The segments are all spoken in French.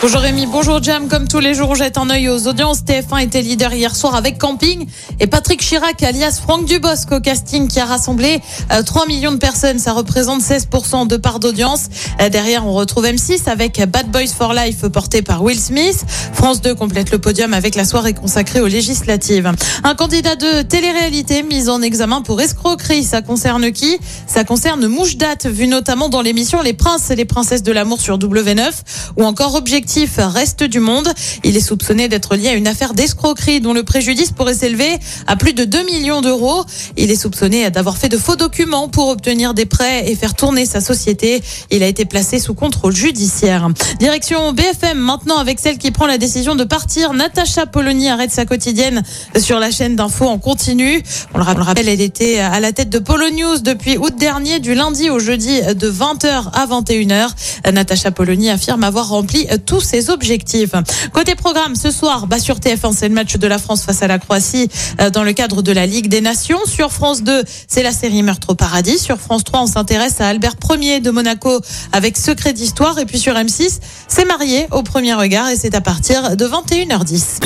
Bonjour Rémi, bonjour Jam. Comme tous les jours, on jette un œil aux audiences. TF1 était leader hier soir avec Camping et Patrick Chirac, alias Franck Dubosc au casting qui a rassemblé euh, 3 millions de personnes. Ça représente 16% de part d'audience. Euh, derrière, on retrouve M6 avec Bad Boys for Life porté par Will Smith. France 2 complète le podium avec la soirée consacrée aux législatives. Un candidat de télé-réalité mis en examen pour escroquerie. Ça concerne qui? Ça concerne Mouche Date, vu notamment dans l'émission Les Princes et les Princesses de l'amour sur W9 ou encore Objectif Reste du Monde. Il est soupçonné d'être lié à une affaire d'escroquerie dont le préjudice pourrait s'élever à plus de 2 millions d'euros. Il est soupçonné d'avoir fait de faux documents pour obtenir des prêts et faire tourner sa société. Il a été placé sous contrôle judiciaire. Direction BFM maintenant avec celle qui prend la décision de partir. Natacha Polony arrête sa quotidienne sur la chaîne d'info en continu. On le rappelle, elle était à la tête de Polo News depuis août dernier, du lundi au jeudi de 20h à 21h. Natacha Polony affirme avoir rempli ses objectifs. Côté programme, ce soir, bah sur TF1, c'est le match de la France face à la Croatie euh, dans le cadre de la Ligue des Nations. Sur France 2, c'est la série Meurtre au paradis. Sur France 3, on s'intéresse à Albert Ier de Monaco avec Secret d'histoire. Et puis sur M6, c'est marié au premier regard et c'est à partir de 21h10.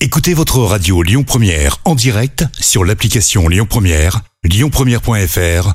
Écoutez votre radio Lyon Première en direct sur l'application Lyon Première, lyonpremière.fr